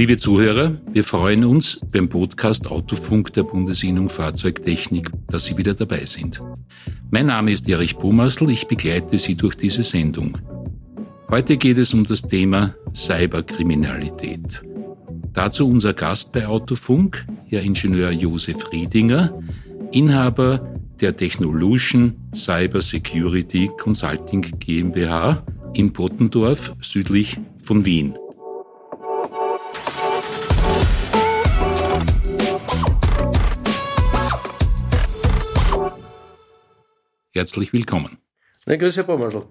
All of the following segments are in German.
Liebe Zuhörer, wir freuen uns beim Podcast Autofunk der Bundesinnung Fahrzeugtechnik, dass Sie wieder dabei sind. Mein Name ist Erich Bumassel, ich begleite Sie durch diese Sendung. Heute geht es um das Thema Cyberkriminalität. Dazu unser Gast bei Autofunk, Herr Ingenieur Josef Riedinger, Inhaber der Technolution Cyber Security Consulting GmbH in Bottendorf südlich von Wien. Herzlich willkommen. Na, grüß Herr Bommersl.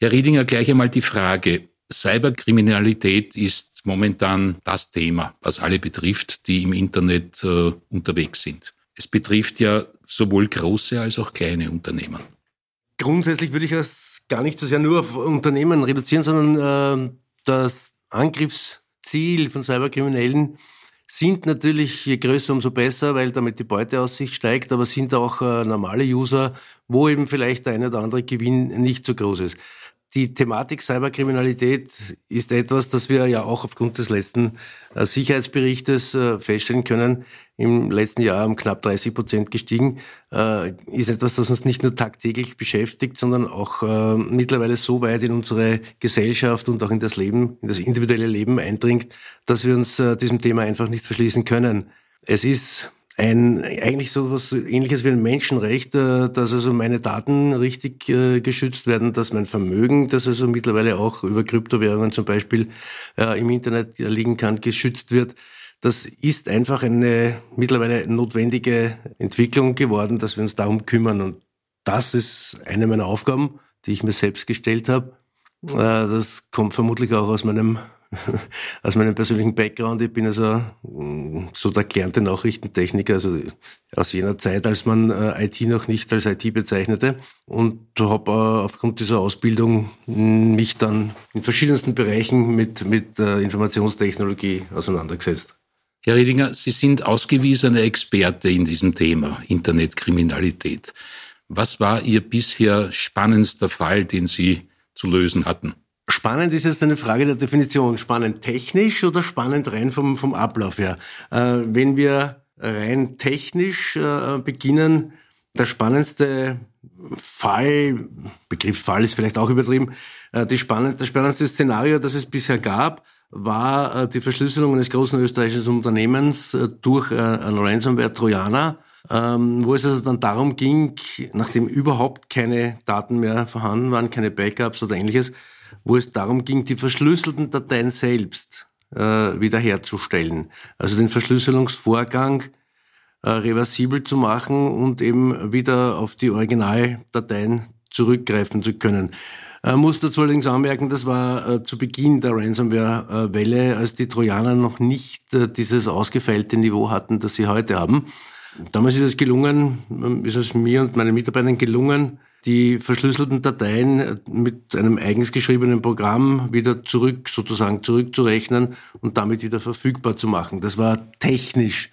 Herr Riedinger, gleich einmal die Frage. Cyberkriminalität ist momentan das Thema, was alle betrifft, die im Internet äh, unterwegs sind. Es betrifft ja sowohl große als auch kleine Unternehmen. Grundsätzlich würde ich das gar nicht so sehr nur auf Unternehmen reduzieren, sondern äh, das Angriffsziel von Cyberkriminellen sind natürlich, je größer, umso besser, weil damit die Beuteaussicht steigt, aber sind auch äh, normale User, wo eben vielleicht der eine oder andere Gewinn nicht so groß ist. Die Thematik Cyberkriminalität ist etwas, das wir ja auch aufgrund des letzten äh, Sicherheitsberichtes äh, feststellen können. Im letzten Jahr um knapp 30 Prozent gestiegen. Äh, ist etwas, das uns nicht nur tagtäglich beschäftigt, sondern auch mittlerweile so weit in unsere Gesellschaft und auch in das Leben, in das individuelle Leben eindringt, dass wir uns diesem Thema einfach nicht verschließen können. Es ist ein eigentlich so was ähnliches wie ein Menschenrecht, äh, dass also meine Daten richtig äh, geschützt werden, dass mein Vermögen, das also mittlerweile auch über Kryptowährungen zum Beispiel äh, im Internet liegen kann, geschützt wird. Das ist einfach eine mittlerweile notwendige Entwicklung geworden, dass wir uns darum kümmern. Und das ist eine meiner Aufgaben, die ich mir selbst gestellt habe. Das kommt vermutlich auch aus meinem aus meinem persönlichen Background. Ich bin also mm, so der gelernte Nachrichtentechniker, also aus jener Zeit, als man äh, IT noch nicht als IT bezeichnete und habe äh, aufgrund dieser Ausbildung mm, mich dann in verschiedensten Bereichen mit, mit äh, Informationstechnologie auseinandergesetzt. Herr Riedinger, Sie sind ausgewiesener Experte in diesem Thema Internetkriminalität. Was war Ihr bisher spannendster Fall, den Sie zu lösen hatten? Spannend ist jetzt eine Frage der Definition. Spannend technisch oder spannend rein vom, vom Ablauf her? Äh, wenn wir rein technisch äh, beginnen, der spannendste Fall, Begriff Fall ist vielleicht auch übertrieben, äh, die spannend, das spannendste Szenario, das es bisher gab, war äh, die Verschlüsselung eines großen österreichischen Unternehmens äh, durch äh, einen Ransomware-Trojaner, ähm, wo es also dann darum ging, nachdem überhaupt keine Daten mehr vorhanden waren, keine Backups oder ähnliches, wo es darum ging, die verschlüsselten Dateien selbst äh, wiederherzustellen. Also den Verschlüsselungsvorgang äh, reversibel zu machen und eben wieder auf die Originaldateien zurückgreifen zu können. Äh, muss dazu allerdings anmerken, das war äh, zu Beginn der Ransomware-Welle, als die Trojaner noch nicht äh, dieses ausgefeilte Niveau hatten, das sie heute haben. Damals ist es gelungen, ist es mir und meinen Mitarbeitern gelungen, die verschlüsselten Dateien mit einem eigens geschriebenen Programm wieder zurück, sozusagen zurückzurechnen und damit wieder verfügbar zu machen. Das war technisch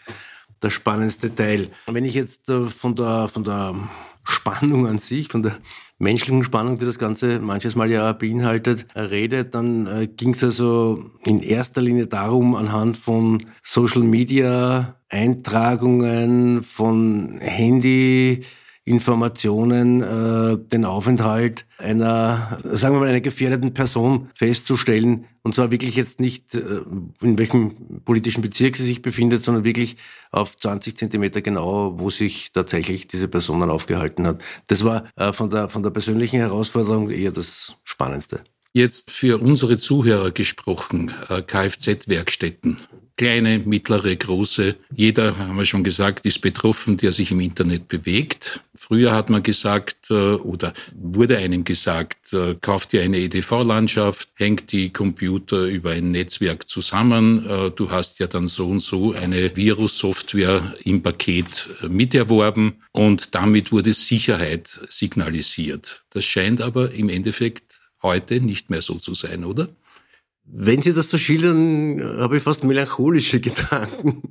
der spannendste Teil. Wenn ich jetzt äh, von der, von der Spannung an sich, von der menschlichen Spannung, die das Ganze manches Mal ja beinhaltet, rede, dann äh, ging es also in erster Linie darum, anhand von Social Media Eintragungen, von Handy, Informationen äh, den Aufenthalt einer, sagen wir mal, einer gefährdeten Person festzustellen. Und zwar wirklich jetzt nicht, äh, in welchem politischen Bezirk sie sich befindet, sondern wirklich auf 20 Zentimeter genau, wo sich tatsächlich diese Person dann aufgehalten hat. Das war äh, von, der, von der persönlichen Herausforderung eher das Spannendste. Jetzt für unsere Zuhörer gesprochen, äh, Kfz-Werkstätten kleine, mittlere, große. Jeder, haben wir schon gesagt, ist betroffen, der sich im Internet bewegt. Früher hat man gesagt äh, oder wurde einem gesagt, äh, kauft dir eine EDV-Landschaft, hängt die Computer über ein Netzwerk zusammen. Äh, du hast ja dann so und so eine Virus-Software im Paket miterworben und damit wurde Sicherheit signalisiert. Das scheint aber im Endeffekt heute nicht mehr so zu sein, oder? Wenn Sie das so schildern, habe ich fast melancholische Gedanken,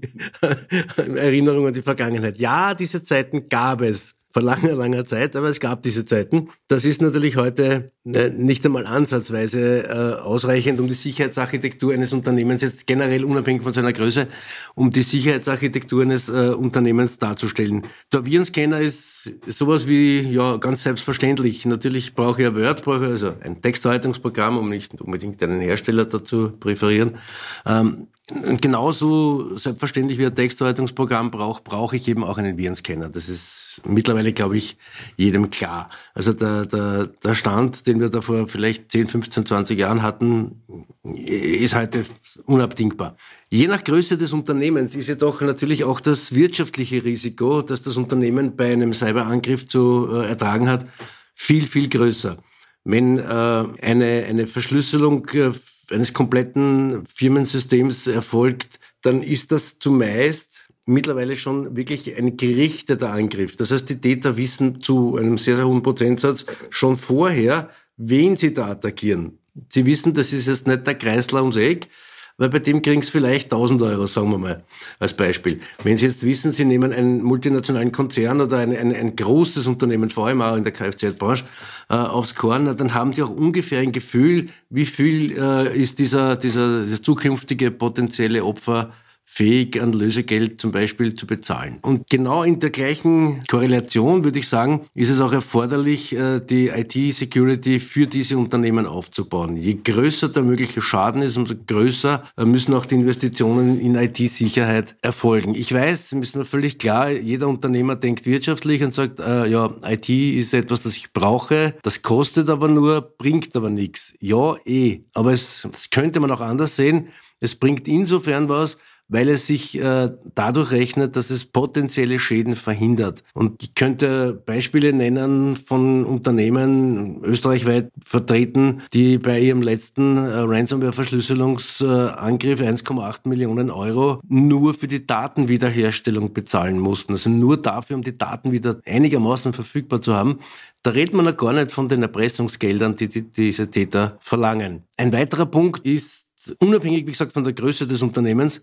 Erinnerungen an die Vergangenheit. Ja, diese Zeiten gab es vor langer, langer Zeit, aber es gab diese Zeiten. Das ist natürlich heute äh, nicht einmal ansatzweise äh, ausreichend, um die Sicherheitsarchitektur eines Unternehmens jetzt generell unabhängig von seiner Größe, um die Sicherheitsarchitektur eines äh, Unternehmens darzustellen. Der Virenscanner ist sowas wie ja ganz selbstverständlich. Natürlich brauche ich ein Word, brauche also ein Textverwaltungsprogramm, um nicht unbedingt einen Hersteller dazu präferieren. Ähm, und genauso selbstverständlich wie ein Textverwaltungsprogramm braucht, brauche ich eben auch einen Virenscanner. Das ist mittlerweile, glaube ich, jedem klar. Also der, der, der Stand, den wir da vor vielleicht 10, 15, 20 Jahren hatten, ist heute unabdingbar. Je nach Größe des Unternehmens ist jedoch natürlich auch das wirtschaftliche Risiko, das das Unternehmen bei einem Cyberangriff zu äh, ertragen hat, viel, viel größer. Wenn äh, eine, eine Verschlüsselung äh, eines kompletten Firmensystems erfolgt, dann ist das zumeist mittlerweile schon wirklich ein gerichteter Angriff. Das heißt, die Täter wissen zu einem sehr, sehr hohen Prozentsatz schon vorher, wen sie da attackieren. Sie wissen, das ist jetzt nicht der Kreisler ums Eck, weil bei dem kriegen sie vielleicht 1000 Euro, sagen wir mal, als Beispiel. Wenn Sie jetzt wissen, Sie nehmen einen multinationalen Konzern oder ein, ein, ein großes Unternehmen, vor allem auch in der Kfz-Branche, äh, aufs Korn, dann haben Sie auch ungefähr ein Gefühl, wie viel äh, ist dieser, dieser, dieser zukünftige potenzielle Opfer fähig, an Lösegeld zum Beispiel zu bezahlen. Und genau in der gleichen Korrelation würde ich sagen, ist es auch erforderlich, äh, die IT-Security für diese Unternehmen aufzubauen. Je größer der mögliche Schaden ist, umso größer äh, müssen auch die Investitionen in IT-Sicherheit erfolgen. Ich weiß, ist mir völlig klar, jeder Unternehmer denkt wirtschaftlich und sagt, äh, ja, IT ist etwas, das ich brauche, das kostet aber nur, bringt aber nichts. Ja, eh. Aber es, das könnte man auch anders sehen. Es bringt insofern was, weil es sich äh, dadurch rechnet, dass es potenzielle Schäden verhindert. Und ich könnte Beispiele nennen von Unternehmen österreichweit vertreten, die bei ihrem letzten äh, Ransomware-Verschlüsselungsangriff 1,8 Millionen Euro nur für die Datenwiederherstellung bezahlen mussten. Also nur dafür, um die Daten wieder einigermaßen verfügbar zu haben. Da redet man noch gar nicht von den Erpressungsgeldern, die, die diese Täter verlangen. Ein weiterer Punkt ist, unabhängig, wie gesagt, von der Größe des Unternehmens, äh,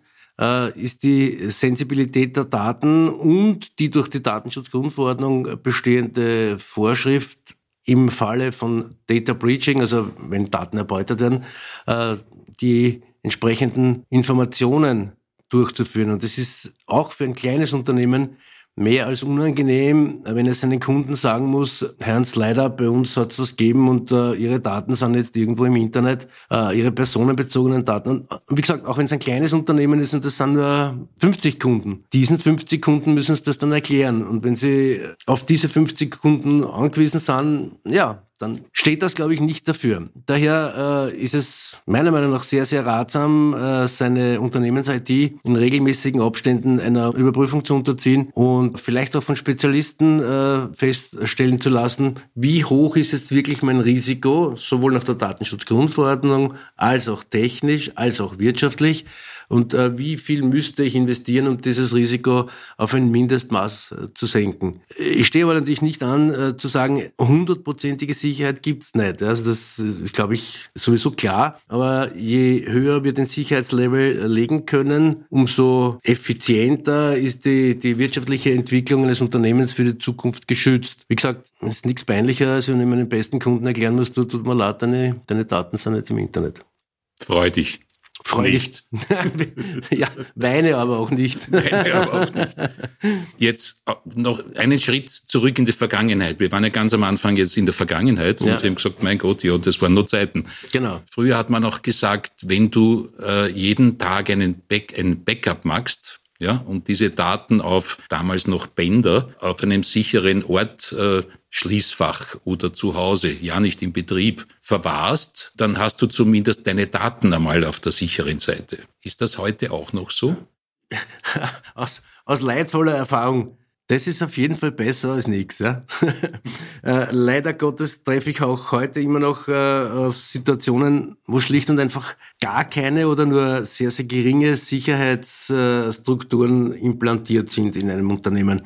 ist die Sensibilität der Daten und die durch die Datenschutzgrundverordnung bestehende Vorschrift im Falle von Data Breaching, also wenn Daten erbeutet werden, äh, die entsprechenden Informationen durchzuführen. Und das ist auch für ein kleines Unternehmen mehr als unangenehm, wenn er seinen Kunden sagen muss, Herrns, leider, bei uns hat es was gegeben und äh, Ihre Daten sind jetzt irgendwo im Internet, äh, Ihre personenbezogenen Daten. Und wie gesagt, auch wenn es ein kleines Unternehmen ist und das sind nur 50 Kunden, diesen 50 Kunden müssen Sie das dann erklären. Und wenn Sie auf diese 50 Kunden angewiesen sind, ja, dann steht das, glaube ich, nicht dafür. Daher äh, ist es meiner Meinung nach sehr, sehr ratsam, äh, seine Unternehmens-IT in regelmäßigen Abständen einer Überprüfung zu unterziehen und vielleicht auch von Spezialisten äh, feststellen zu lassen, wie hoch ist jetzt wirklich mein Risiko, sowohl nach der Datenschutzgrundverordnung als auch technisch, als auch wirtschaftlich und äh, wie viel müsste ich investieren, um dieses Risiko auf ein Mindestmaß äh, zu senken. Ich stehe aber natürlich nicht an, äh, zu sagen, hundertprozentige Sicherheit gibt's nicht. Also das ist, glaube ich, sowieso klar. Aber je höher wir den Sicherheitslevel legen können, umso effizienter ist die, die wirtschaftliche Entwicklung eines Unternehmens für die Zukunft geschützt. Wie gesagt, es ist nichts peinlicher, als wenn ich meinen besten Kunden erklären muss, du tut mir leid, deine, deine Daten sind nicht im Internet. Freu dich. Freu nicht. ja, weine aber auch nicht. weine aber auch nicht. Jetzt äh, noch einen Schritt zurück in die Vergangenheit. Wir waren ja ganz am Anfang jetzt in der Vergangenheit und ja. haben gesagt, mein Gott, ja, das waren nur Zeiten. Genau. Früher hat man auch gesagt, wenn du äh, jeden Tag einen, Back, ein Backup machst, ja, und diese Daten auf damals noch Bänder auf einem sicheren Ort äh, Schließfach oder zu Hause, ja nicht im Betrieb, verwahrst, dann hast du zumindest deine Daten einmal auf der sicheren Seite. Ist das heute auch noch so? aus, aus leidvoller Erfahrung. Das ist auf jeden Fall besser als nichts. Ja? äh, leider Gottes treffe ich auch heute immer noch äh, auf Situationen, wo schlicht und einfach gar keine oder nur sehr, sehr geringe Sicherheitsstrukturen implantiert sind in einem Unternehmen.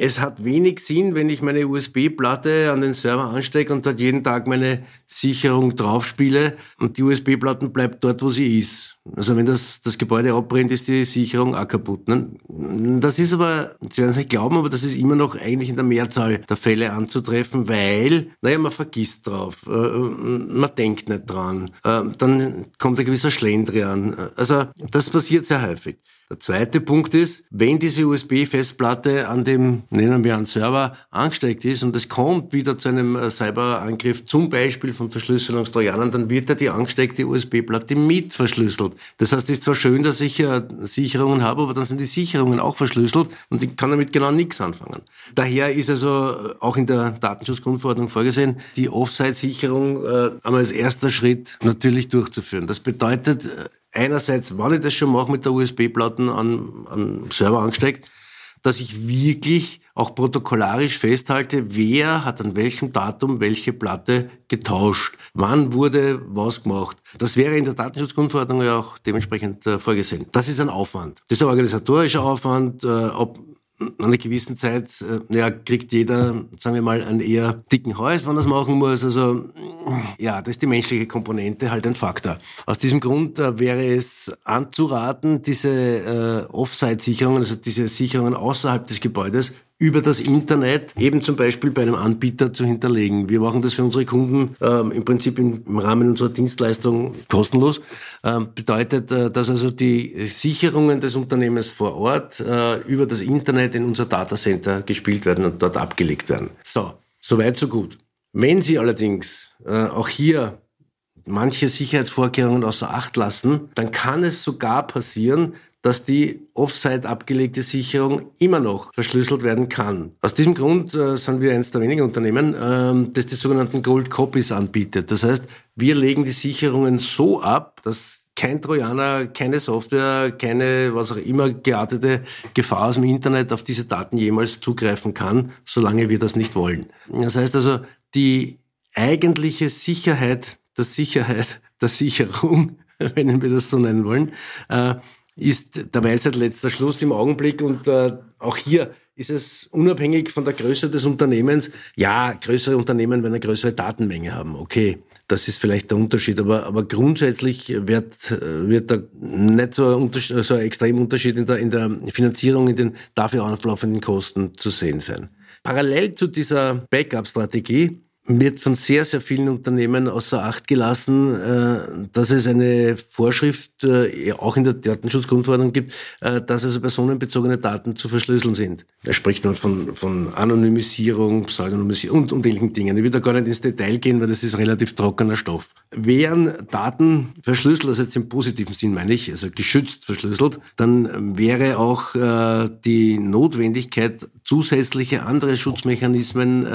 Es hat wenig Sinn, wenn ich meine USB-Platte an den Server anstecke und dort jeden Tag meine Sicherung draufspiele und die USB-Platte bleibt dort, wo sie ist. Also wenn das, das Gebäude abbrennt, ist die Sicherung auch kaputt. Ne? Das ist aber, Sie werden es nicht glauben, aber das ist immer noch eigentlich in der Mehrzahl der Fälle anzutreffen, weil, naja, man vergisst drauf, äh, man denkt nicht dran, äh, dann kommt ein gewisser Schlendrian. Also das passiert sehr häufig. Der zweite Punkt ist, wenn diese USB-Festplatte an dem, nennen wir einen Server, angesteckt ist und es kommt wieder zu einem äh, Cyberangriff, zum Beispiel von Verschlüsselungstrojanern, dann wird ja die angesteckte USB-Platte mit verschlüsselt. Das heißt, es ist zwar schön, dass ich äh, Sicherungen habe, aber dann sind die Sicherungen auch verschlüsselt und ich kann damit genau nichts anfangen. Daher ist also äh, auch in der Datenschutzgrundverordnung vorgesehen, die Offsite-Sicherung äh, einmal als erster Schritt natürlich durchzuführen. Das bedeutet, einerseits, wenn ich das schon mache mit der USB-Platten an, an Server angesteckt, dass ich wirklich auch protokollarisch festhalte, wer hat an welchem Datum welche Platte getauscht, wann wurde was gemacht. Das wäre in der Datenschutzgrundverordnung ja auch dementsprechend äh, vorgesehen. Das ist ein Aufwand. Das ist ein organisatorischer Aufwand, äh, ob nach einer gewissen Zeit, äh, ja, kriegt jeder, sagen wir mal, einen eher dicken Hals, wenn er es machen muss. Also ja, das ist die menschliche Komponente halt ein Faktor. Aus diesem Grund äh, wäre es anzuraten, diese äh, Offsite-Sicherungen, also diese Sicherungen außerhalb des Gebäudes, über das Internet eben zum Beispiel bei einem Anbieter zu hinterlegen. Wir machen das für unsere Kunden ähm, im Prinzip im, im, Rahmen unserer Dienstleistung kostenlos. Ähm, bedeutet, äh, dass also die Sicherungen des Unternehmens vor Ort äh, über das Internet in unser Datacenter gespielt werden und dort abgelegt werden. So, soweit so gut. Wenn Sie allerdings äh, auch hier manche Sicherheitsvorkehrungen außer Acht lassen, dann kann es sogar passieren, dass die Offsite abgelegte Sicherung immer noch verschlüsselt werden kann. Aus diesem Grund äh, sind wir eines der wenigen Unternehmen, äh, das die sogenannten Gold Copies anbietet. Das heißt, wir legen die Sicherungen so ab, dass kein Trojaner, keine Software, keine was auch immer geartete Gefahr aus dem Internet auf diese Daten jemals zugreifen kann, solange wir das nicht wollen. Das heißt also, die eigentliche Sicherheit der Sicherheit der Sicherung, wenn wir das so nennen wollen, äh, ist der Weisheit letzter Schluss im Augenblick und äh, auch hier ist es unabhängig von der Größe des Unternehmens. Ja, größere Unternehmen werden eine größere Datenmenge haben. Okay, das ist vielleicht der Unterschied, aber, aber grundsätzlich wird, wird da nicht so ein, so ein extrem Unterschied in der, in der Finanzierung, in den dafür auflaufenden Kosten zu sehen sein. Parallel zu dieser Backup-Strategie wird von sehr, sehr vielen Unternehmen außer Acht gelassen, äh, dass es eine Vorschrift äh, auch in der Datenschutzgrundverordnung gibt, äh, dass also personenbezogene Daten zu verschlüsseln sind. Da spricht man von, von Anonymisierung, Pseudonymisierung und, und ähnlichen Dingen. Ich will da gar nicht ins Detail gehen, weil das ist relativ trockener Stoff. Wären Daten verschlüsselt, also jetzt im positiven Sinn meine ich, also geschützt verschlüsselt, dann wäre auch die Notwendigkeit, zusätzliche andere Schutzmechanismen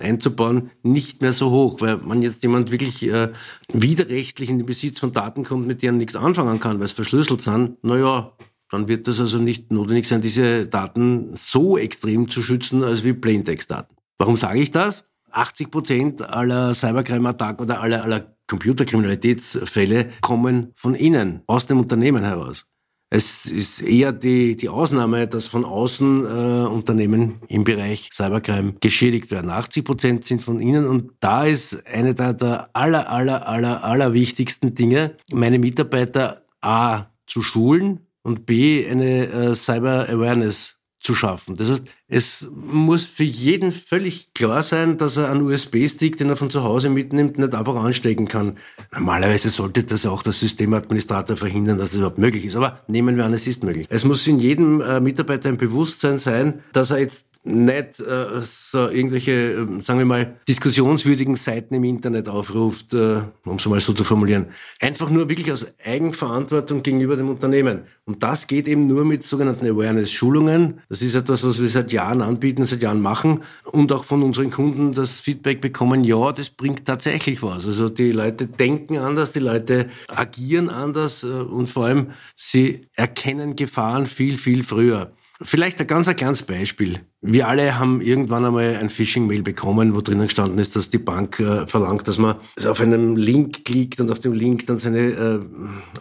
einzubauen, nicht mehr so hoch, weil man jetzt jemand wirklich äh, widerrechtlich in den Besitz von Daten kommt, mit denen nichts anfangen kann, weil es verschlüsselt sind, naja, dann wird das also nicht notwendig sein, diese Daten so extrem zu schützen, als wie Plaintext-Daten. Warum sage ich das? 80 Prozent aller Cybercrime-Attacken oder aller, aller Computerkriminalitätsfälle kommen von innen, aus dem Unternehmen heraus. Es ist eher die, die Ausnahme, dass von außen äh, Unternehmen im Bereich Cybercrime geschädigt werden. 80 Prozent sind von ihnen und da ist eine der, der aller, aller, aller, aller wichtigsten Dinge, meine Mitarbeiter A zu schulen und B eine äh, Cyber Awareness zu schaffen. Das heißt, es muss für jeden völlig klar sein, dass er einen USB-Stick, den er von zu Hause mitnimmt, nicht einfach anstecken kann. Normalerweise sollte das auch der Systemadministrator verhindern, dass das überhaupt möglich ist. Aber nehmen wir an, es ist möglich. Es muss in jedem äh, Mitarbeiter ein Bewusstsein sein, dass er jetzt nicht äh, so irgendwelche, äh, sagen wir mal, diskussionswürdigen Seiten im Internet aufruft, äh, um es mal so zu formulieren. Einfach nur wirklich aus Eigenverantwortung gegenüber dem Unternehmen. Und das geht eben nur mit sogenannten Awareness-Schulungen. Das ist etwas, was wir seit Jahren anbieten, seit Jahren machen und auch von unseren Kunden das Feedback bekommen, ja, das bringt tatsächlich was. Also die Leute denken anders, die Leute agieren anders äh, und vor allem sie erkennen Gefahren viel, viel früher. Vielleicht ein ganz ein kleines Beispiel. Wir alle haben irgendwann einmal ein Phishing-Mail bekommen, wo drinnen gestanden ist, dass die Bank äh, verlangt, dass man auf einen Link klickt und auf dem Link dann seine äh,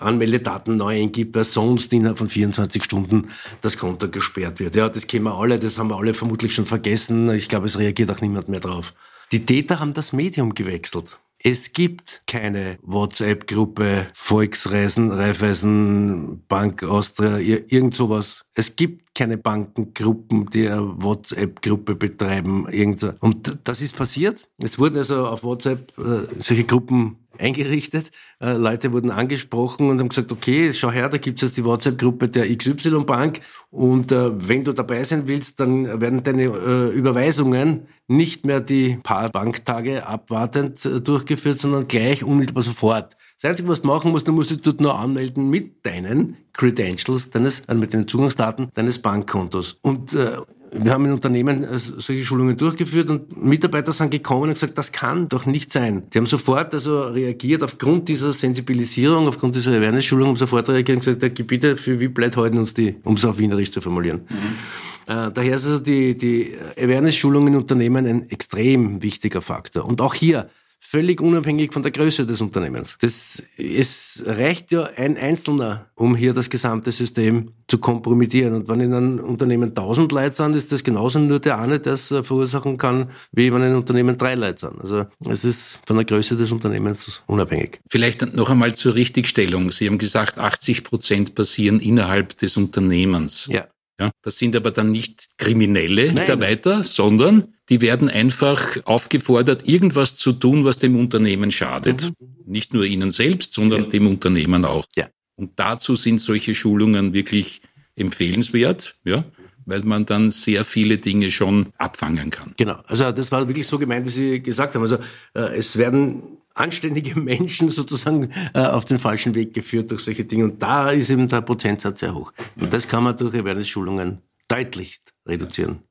Anmeldedaten neu eingibt, weil sonst innerhalb von 24 Stunden das Konto gesperrt wird. Ja, das kennen wir alle, das haben wir alle vermutlich schon vergessen. Ich glaube, es reagiert auch niemand mehr drauf. Die Täter haben das Medium gewechselt. Es gibt keine WhatsApp-Gruppe Volksreisen, Raiffeisen, Bank Austria, irgend sowas. Es gibt keine Bankengruppen, die eine WhatsApp-Gruppe betreiben. Irgend Und das ist passiert. Es wurden also auf WhatsApp äh, solche Gruppen eingerichtet. Äh, Leute wurden angesprochen und haben gesagt, okay, schau her, da gibt es jetzt die WhatsApp-Gruppe der XY-Bank und äh, wenn du dabei sein willst, dann werden deine äh, Überweisungen nicht mehr die paar Banktage abwartend äh, durchgeführt, sondern gleich unmittelbar sofort. Das Einzige, was du machen musst, du musst dich dort nur anmelden mit deinen Credentials, deines, also mit den Zugangsdaten deines Bankkontos. Und äh, wir haben in Unternehmen äh, solche Schulungen durchgeführt und Mitarbeiter sind gekommen und gesagt, das kann doch nicht sein. Die haben sofort also reagiert aufgrund dieser Sensibilisierung, aufgrund dieser Awareness-Schulung, haben sofort reagiert und gesagt, der Gebiete für wie blöd halten uns die, um es auf Wienerisch zu formulieren. Mhm. Äh, daher ist also die, die Awareness-Schulung in Unternehmen ein extrem wichtiger Faktor. Und auch hier, völlig unabhängig von der Größe des Unternehmens. Das, es reicht ja ein Einzelner, um hier das gesamte System zu kompromittieren. Und wenn in einem Unternehmen tausend Leute sind, ist das genauso nur der eine, der es äh, verursachen kann, wie wenn ein Unternehmen drei Leute sind. Also es ist von der Größe des Unternehmens unabhängig. Vielleicht noch einmal zur Richtigstellung. Sie haben gesagt, 80 Prozent passieren innerhalb des Unternehmens. Ja. Ja, das sind aber dann nicht kriminelle Nein. Mitarbeiter, sondern die werden einfach aufgefordert, irgendwas zu tun, was dem Unternehmen schadet. Mhm. Nicht nur ihnen selbst, sondern ja. dem Unternehmen auch. Ja. Und dazu sind solche Schulungen wirklich empfehlenswert, ja, weil man dann sehr viele Dinge schon abfangen kann. Genau. Also das war wirklich so gemeint, wie Sie gesagt haben. Also äh, es werden anständige Menschen sozusagen äh, auf den falschen Weg geführt durch solche Dinge. Und da ist eben der Prozentsatz sehr hoch. Und das kann man durch Awareness-Schulungen deutlichst reduzieren.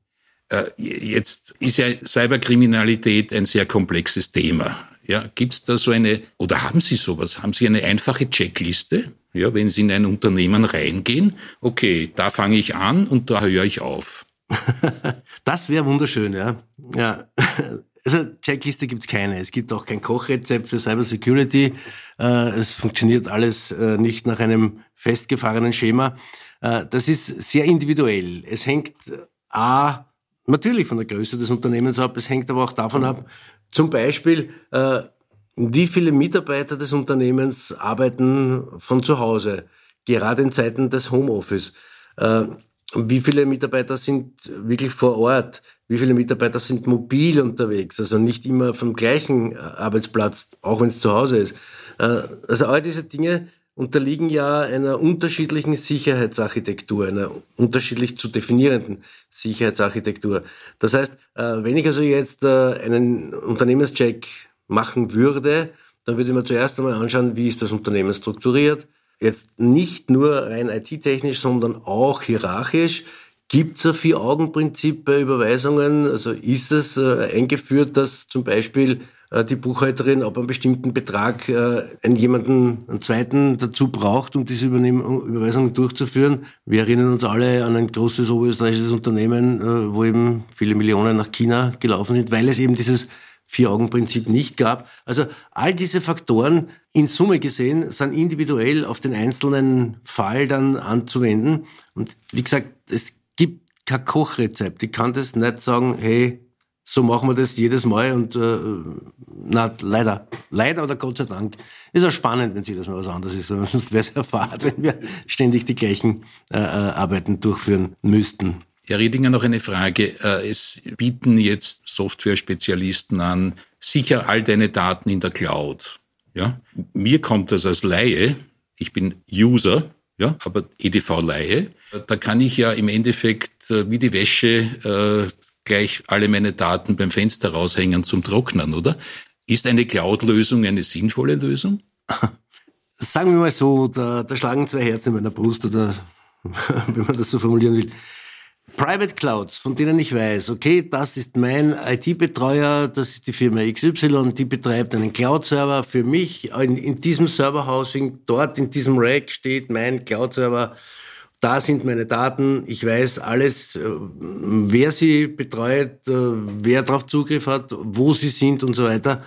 Äh, jetzt ist ja Cyberkriminalität ein sehr komplexes Thema. Ja, gibt es da so eine, oder haben Sie sowas? Haben Sie eine einfache Checkliste? Ja, wenn Sie in ein Unternehmen reingehen, okay, da fange ich an und da höre ich auf. das wäre wunderschön, ja. ja. Also Checkliste gibt es keine. Es gibt auch kein Kochrezept für Cybersecurity. Äh, es funktioniert alles äh, nicht nach einem festgefahrenen Schema. Das ist sehr individuell. Es hängt A, natürlich von der Größe des Unternehmens ab, es hängt aber auch davon ab, zum Beispiel, wie viele Mitarbeiter des Unternehmens arbeiten von zu Hause, gerade in Zeiten des Homeoffice. Wie viele Mitarbeiter sind wirklich vor Ort? Wie viele Mitarbeiter sind mobil unterwegs? Also nicht immer vom gleichen äh, Arbeitsplatz, auch wenn es zu Hause ist. Äh, also all diese Dinge unterliegen ja einer unterschiedlichen Sicherheitsarchitektur, einer unterschiedlich zu definierenden Sicherheitsarchitektur. Das heißt, äh, wenn ich also jetzt einen Unternehmenscheck machen würde, dann würde ich mir zuerst einmal anschauen, wie ist das Unternehmen strukturiert, Jetzt nicht nur rein IT-technisch, sondern auch hierarchisch. Gibt es ein Vier-Augen-Prinzip bei Überweisungen? Also ist es äh, eingeführt, dass zum Beispiel äh, die Buchhalterin ab einem bestimmten Betrag äh, einen jemanden, einen zweiten dazu braucht, um diese Übernehm Überweisungen durchzuführen? Wir erinnern uns alle an ein großes oberösterreichisches Unternehmen, äh, wo eben viele Millionen nach China gelaufen sind, weil es eben dieses Vier-Augen-Prinzip nicht gab. Also all diese Faktoren in Summe gesehen sind individuell auf den einzelnen Fall dann anzuwenden. Und wie gesagt, es kein Kochrezept. Ich kann das nicht sagen, hey, so machen wir das jedes Mal und äh, na leider, leider oder Gott sei Dank ist auch spannend, wenn sie das mal was anderes ist, sonst wäre es fad, wenn wir ständig die gleichen äh, äh Arbeiten durchführen müssten. Herr Riedinger, noch eine Frage. Äh, es bieten jetzt Software-Spezialisten an, sicher all deine Daten in der Cloud. Ja? Mir kommt das als Laie, ich bin User, ja, aber EDV-Laie, da kann ich ja im Endeffekt äh, wie die Wäsche äh, gleich alle meine Daten beim Fenster raushängen zum Trocknen, oder? Ist eine Cloud-Lösung eine sinnvolle Lösung? Sagen wir mal so, da, da schlagen zwei Herzen in meiner Brust, oder wenn man das so formulieren will. Private Clouds, von denen ich weiß, okay, das ist mein IT-Betreuer, das ist die Firma XY, die betreibt einen Cloud-Server für mich. In, in diesem Serverhousing, dort in diesem Rack steht mein Cloud-Server. da sind meine Daten, ich weiß alles, äh, wer sie betreut, äh, wer darauf Zugriff hat, wo sie sind und so weiter,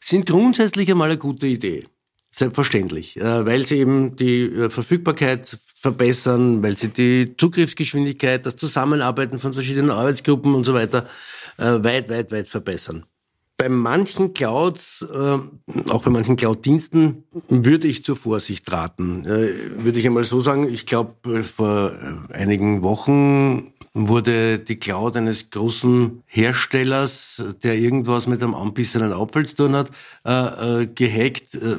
sind grundsätzlich einmal eine gute Idee. Selbstverständlich, äh, weil sie eben die Verfügbarkeit verbessern, weil sie die Zugriffsgeschwindigkeit, das Zusammenarbeiten von verschiedenen Arbeitsgruppen und so weiter weit, weit, weit verbessern bei manchen Clouds, äh, auch bei manchen Cloud-Diensten, würde ich zur Vorsicht raten. Äh, würde ich einmal so sagen, ich glaube, vor äh, einigen Wochen wurde die Cloud eines großen Herstellers, der irgendwas mit einem anbissenen Apfel zu tun hat, äh, äh, gehackt. Äh,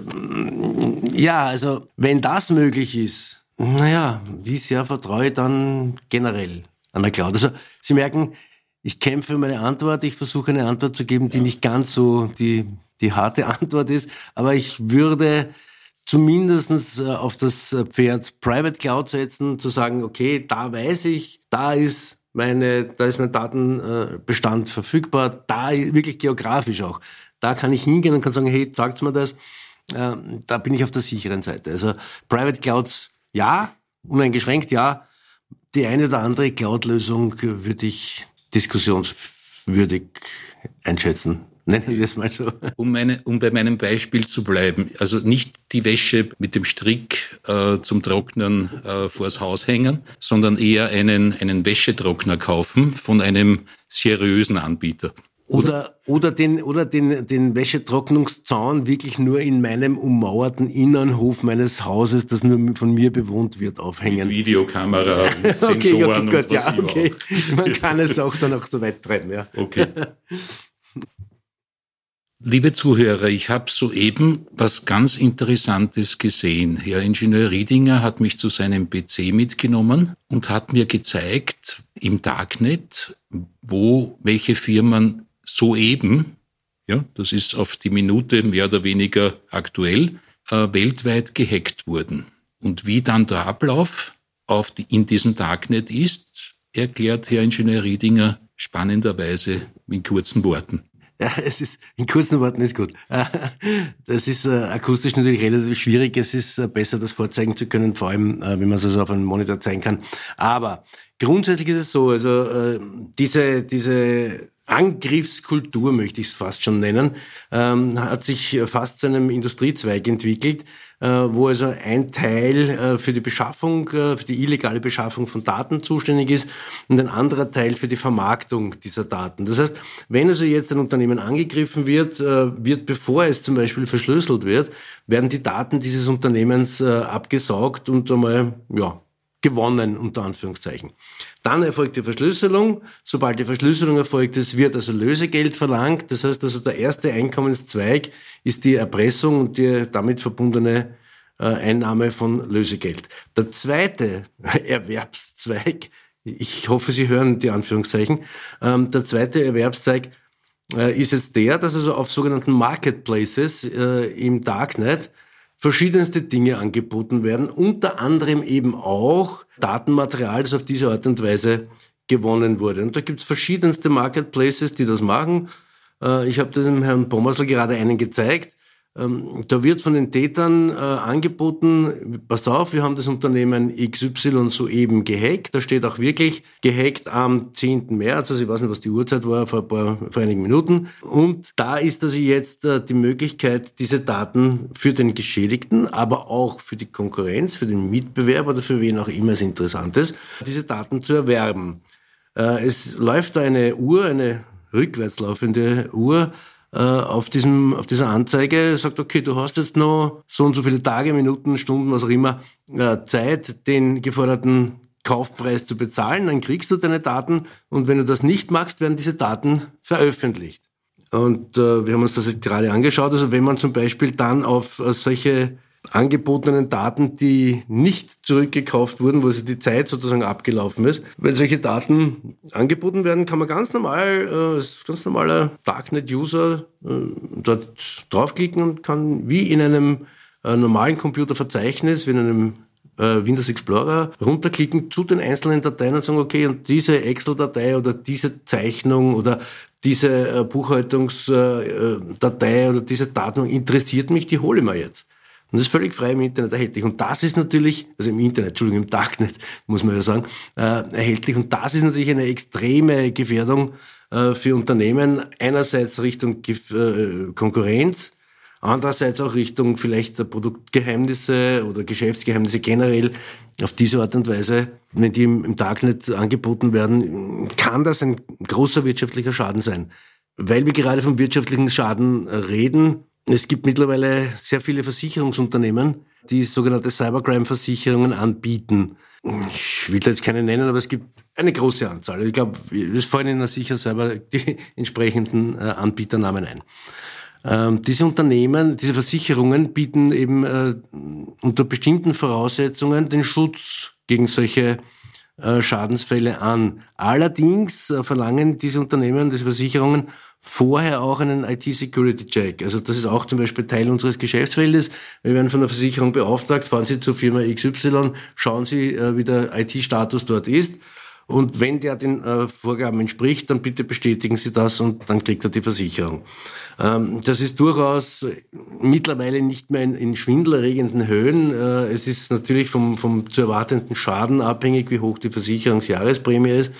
ja, also wenn das möglich ist, naja, wie sehr vertraue ich dann generell an der Cloud? Also Sie merken, ich kämpfe meine Antwort, ich versuche eine Antwort zu geben, die nicht ganz so die, die harte Antwort ist, aber ich würde zumindestens äh, auf das Pferd Private Cloud setzen, zu sagen, okay, da weiß ich, da ist meine, da ist mein Datenbestand verfügbar, da wirklich geografisch auch. Da kann ich hingehen und kann sagen, hey, sagt mir das. Ähm, da bin ich auf der sicheren Seite. Also Private Clouds, ja, uneingeschränkt, ja. Die eine oder andere Cloud-Lösung würde ich diskussionswürdig einschätzen. Nennen wir es mal so. Um, meine, um bei meinem Beispiel zu bleiben, also nicht die Wäsche mit dem Strick äh, zum Trocknen äh, vors Haus hängen, sondern eher einen, einen Wäschetrockner kaufen von einem seriösen Anbieter. Oder, oder den, oder den, den Wäschetrocknungszaun wirklich nur in meinem ummauerten Innernhof meines Hauses, das nur von mir bewohnt wird, aufhängen. Mit Videokamera, Sensoren okay, okay, gut, ja, okay. Man kann es auch dann auch so weit treiben, ja. Okay. Liebe Zuhörer, ich habe soeben was ganz Interessantes gesehen. Herr Ingenieur Riedinger hat mich zu seinem PC mitgenommen und hat mir gezeigt im Darknet, wo welche Firmen soeben, ja, das ist auf die Minute mehr oder weniger aktuell, äh, weltweit gehackt wurden. Und wie dann der Ablauf auf die, in diesem Darknet ist, erklärt Herr Ingenieur Riedinger spannenderweise in kurzen Worten. Ja, es ist, in kurzen Worten ist gut. Das ist äh, akustisch natürlich relativ schwierig. Es ist äh, besser, das vorzeigen zu können, vor allem, äh, wenn man es also auf einem Monitor zeigen kann. Aber grundsätzlich ist es so, also äh, diese, diese Angriffskultur, möchte ich es fast schon nennen, ähm, hat sich fast zu einem Industriezweig entwickelt, äh, wo also ein Teil äh, für die Beschaffung, äh, für die illegale Beschaffung von Daten zuständig ist und ein anderer Teil für die Vermarktung dieser Daten. Das heißt, wenn also jetzt ein Unternehmen angegriffen wird, äh, wird bevor es zum Beispiel verschlüsselt wird, werden die Daten dieses Unternehmens äh, abgesaugt und einmal, ja, gewonnen, unter Anführungszeichen. Dann erfolgt die Verschlüsselung. Sobald die Verschlüsselung erfolgt ist, wird also Lösegeld verlangt. Das heißt also, der erste Einkommenszweig ist die Erpressung und die damit verbundene äh, Einnahme von Lösegeld. Der zweite Erwerbszweig, ich hoffe, Sie hören die Anführungszeichen, ähm, der zweite Erwerbszweig äh, ist jetzt der, dass also auf sogenannten Marketplaces äh, im Darknet verschiedenste Dinge angeboten werden, unter anderem eben auch Datenmaterial, das auf diese Art und Weise gewonnen wurde. Und da gibt es verschiedenste Marketplaces, die das machen. Äh, ich habe dem Herrn Pommersl gerade einen gezeigt. Ähm, da wird von den Tätern äh, angeboten, pass auf, wir haben das Unternehmen XY soeben gehackt. Da steht auch wirklich gehackt am 10. März, also ich weiß nicht, was die Uhrzeit war, vor, ein paar, vor einigen Minuten. Und da ist also jetzt äh, die Möglichkeit, diese Daten für den Geschädigten, aber auch für die Konkurrenz, für den Mitbewerber oder für wen auch immer es interessant ist, diese Daten zu erwerben. Äh, es läuft da eine Uhr, eine rückwärts laufende Uhr, auf, diesem, auf dieser Anzeige sagt, okay, du hast jetzt noch so und so viele Tage, Minuten, Stunden, was auch immer, äh, Zeit, den geforderten Kaufpreis zu bezahlen, dann kriegst du deine Daten und wenn du das nicht machst, werden diese Daten veröffentlicht. Und äh, wir haben uns das jetzt gerade angeschaut. Also wenn man zum Beispiel dann auf äh, solche angebotenen Daten, die nicht zurückgekauft wurden, wo die Zeit sozusagen abgelaufen ist. Wenn solche Daten angeboten werden, kann man ganz normal, äh, als ganz normaler Darknet-User äh, dort draufklicken und kann wie in einem äh, normalen Computerverzeichnis, wie in einem Windows Explorer runterklicken zu den einzelnen Dateien und sagen, okay, und diese Excel-Datei oder diese Zeichnung oder diese Buchhaltungsdatei oder diese Daten interessiert mich, die hole ich mir jetzt. Und das ist völlig frei im Internet erhältlich. Und das ist natürlich, also im Internet, Entschuldigung, im Darknet, muss man ja sagen, äh, erhältlich. Und das ist natürlich eine extreme Gefährdung äh, für Unternehmen. Einerseits Richtung äh, Konkurrenz, andererseits auch Richtung vielleicht Produktgeheimnisse oder Geschäftsgeheimnisse generell. Auf diese Art und Weise, wenn die im, im Darknet angeboten werden, kann das ein großer wirtschaftlicher Schaden sein. Weil wir gerade vom wirtschaftlichen Schaden reden, es gibt mittlerweile sehr viele Versicherungsunternehmen, die sogenannte Cybercrime-Versicherungen anbieten. Ich will da jetzt keine nennen, aber es gibt eine große Anzahl. Ich glaube, es fallen Ihnen sicher selber die entsprechenden äh, Anbieternamen ein. Ähm, diese Unternehmen, diese Versicherungen bieten eben äh, unter bestimmten Voraussetzungen den Schutz gegen solche äh, Schadensfälle an. Allerdings äh, verlangen diese Unternehmen, diese Versicherungen vorher auch einen IT-Security-Check. Also das ist auch zum Beispiel Teil unseres Geschäftsfeldes. Wir werden von der Versicherung beauftragt, fahren Sie zur Firma XY, schauen Sie, äh, wie der IT-Status dort ist. Und wenn der den äh, Vorgaben entspricht, dann bitte bestätigen Sie das und dann kriegt er die Versicherung. Ähm, das ist durchaus mittlerweile nicht mehr in, in schwindelerregenden Höhen. Äh, es ist natürlich vom, vom zu erwartenden Schaden abhängig, wie hoch die Versicherungsjahresprämie ist.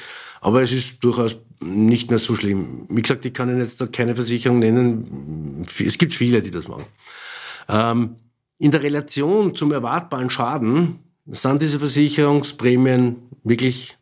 Aber es ist durchaus nicht mehr so schlimm. Wie gesagt, ich kann Ihnen jetzt da keine Versicherung nennen. Es gibt viele, die das machen. Ähm, in der Relation zum erwartbaren Schaden sind diese Versicherungsprämien wirklich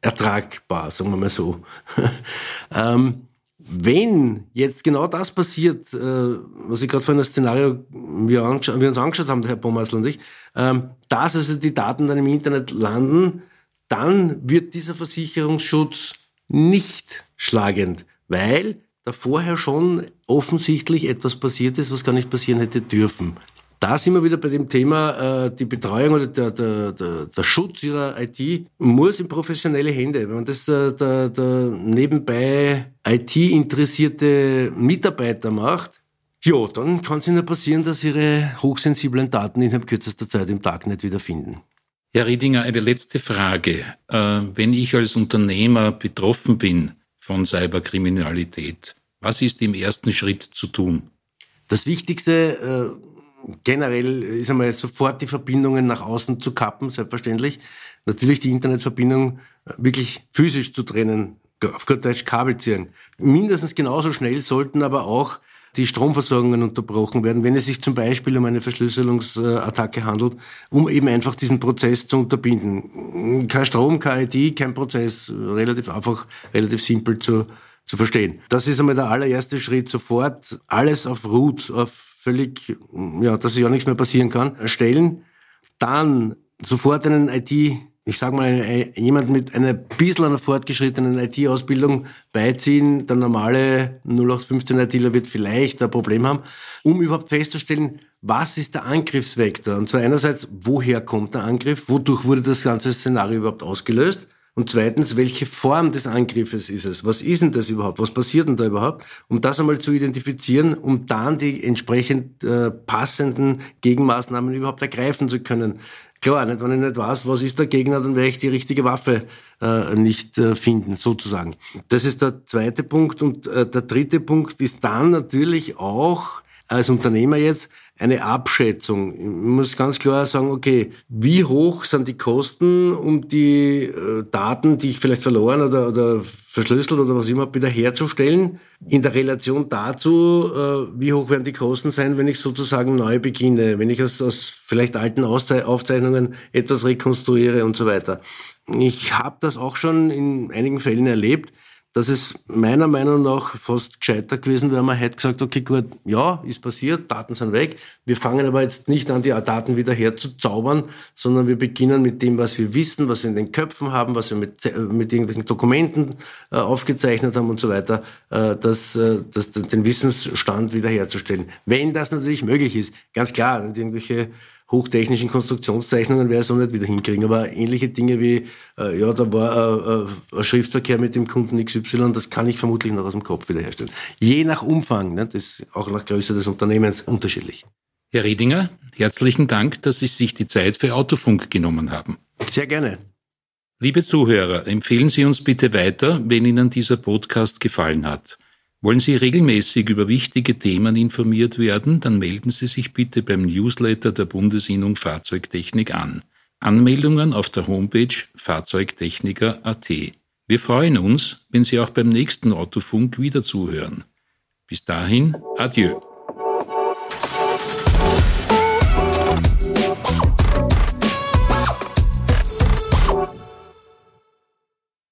ertragbar, sagen wir mal so. ähm, wenn jetzt genau das passiert, äh, was ich gerade vorhin das Szenario wir, wir, uns angeschaut haben, Herr Pommersl und ich, ähm, dass also die Daten dann im Internet landen, dann wird dieser Versicherungsschutz nicht schlagend, weil da vorher schon offensichtlich etwas passiert ist, was gar nicht passieren hätte dürfen. Da sind wir wieder bei dem Thema, äh, die Betreuung oder der, der, der, der Schutz ihrer IT muss in professionelle Hände. Wenn man das der, der, der nebenbei IT-interessierte Mitarbeiter macht, ja, dann kann es ihnen passieren, dass ihre hochsensiblen Daten innerhalb kürzester Zeit im Darknet wiederfinden. Herr Riedinger, eine letzte Frage. Äh, wenn ich als Unternehmer betroffen bin von Cyberkriminalität, was ist im ersten Schritt zu tun? Das Wichtigste äh, generell ist einmal sofort die Verbindungen nach außen zu kappen, selbstverständlich. Natürlich die Internetverbindung äh, wirklich physisch zu trennen, auf Deutsch Kabel ziehen. Mindestens genauso schnell sollten aber auch die Stromversorgungen unterbrochen werden, wenn es sich zum Beispiel um eine Verschlüsselungsattacke handelt, um eben einfach diesen Prozess zu unterbinden. Kein Strom, kein IT, kein Prozess, relativ einfach, relativ simpel zu, zu verstehen. Das ist einmal der allererste Schritt, sofort alles auf Root, auf völlig, ja, dass ja nichts mehr passieren kann, erstellen. Dann sofort einen IT ich sage mal, jemand mit einer bisschen einer fortgeschrittenen IT-Ausbildung beiziehen, der normale 0815 ITler wird vielleicht ein Problem haben, um überhaupt festzustellen, was ist der Angriffsvektor? Und zwar einerseits, woher kommt der Angriff? Wodurch wurde das ganze Szenario überhaupt ausgelöst? Und zweitens, welche Form des Angriffes ist es? Was ist denn das überhaupt? Was passiert denn da überhaupt? Um das einmal zu identifizieren, um dann die entsprechend äh, passenden Gegenmaßnahmen überhaupt ergreifen zu können. Klar, nicht, wenn ich nicht weiß, was ist der Gegner, dann werde ich die richtige Waffe äh, nicht äh, finden, sozusagen. Das ist der zweite Punkt. Und äh, der dritte Punkt ist dann natürlich auch als Unternehmer jetzt eine Abschätzung. Ich muss ganz klar sagen, okay, wie hoch sind die Kosten, um die äh, Daten, die ich vielleicht verloren oder, oder verschlüsselt oder was immer, wiederherzustellen? In der Relation dazu, äh, wie hoch werden die Kosten sein, wenn ich sozusagen neu beginne, wenn ich aus, aus vielleicht alten Aufzeichnungen etwas rekonstruiere und so weiter. Ich habe das auch schon in einigen Fällen erlebt dass es meiner Meinung nach fast gescheiter gewesen wäre, man hätte gesagt, okay, gut, ja, ist passiert, Daten sind weg. Wir fangen aber jetzt nicht an, die Daten wieder herzuzaubern, sondern wir beginnen mit dem, was wir wissen, was wir in den Köpfen haben, was wir mit, mit irgendwelchen Dokumenten äh, aufgezeichnet haben und so weiter, äh, das, äh, das, den Wissensstand wiederherzustellen. Wenn das natürlich möglich ist, ganz klar, irgendwelche hochtechnischen Konstruktionszeichnungen werde ich so nicht wieder hinkriegen. Aber ähnliche Dinge wie, äh, ja, da war äh, äh ein Schriftverkehr mit dem Kunden XY, das kann ich vermutlich noch aus dem Kopf wiederherstellen. Je nach Umfang, ne, das ist auch nach Größe des Unternehmens unterschiedlich. Herr Riedinger, herzlichen Dank, dass Sie sich die Zeit für Autofunk genommen haben. Sehr gerne. Liebe Zuhörer, empfehlen Sie uns bitte weiter, wenn Ihnen dieser Podcast gefallen hat. Wollen Sie regelmäßig über wichtige Themen informiert werden, dann melden Sie sich bitte beim Newsletter der Bundesinnung Fahrzeugtechnik an. Anmeldungen auf der Homepage fahrzeugtechniker.at. Wir freuen uns, wenn Sie auch beim nächsten Autofunk wieder zuhören. Bis dahin, adieu.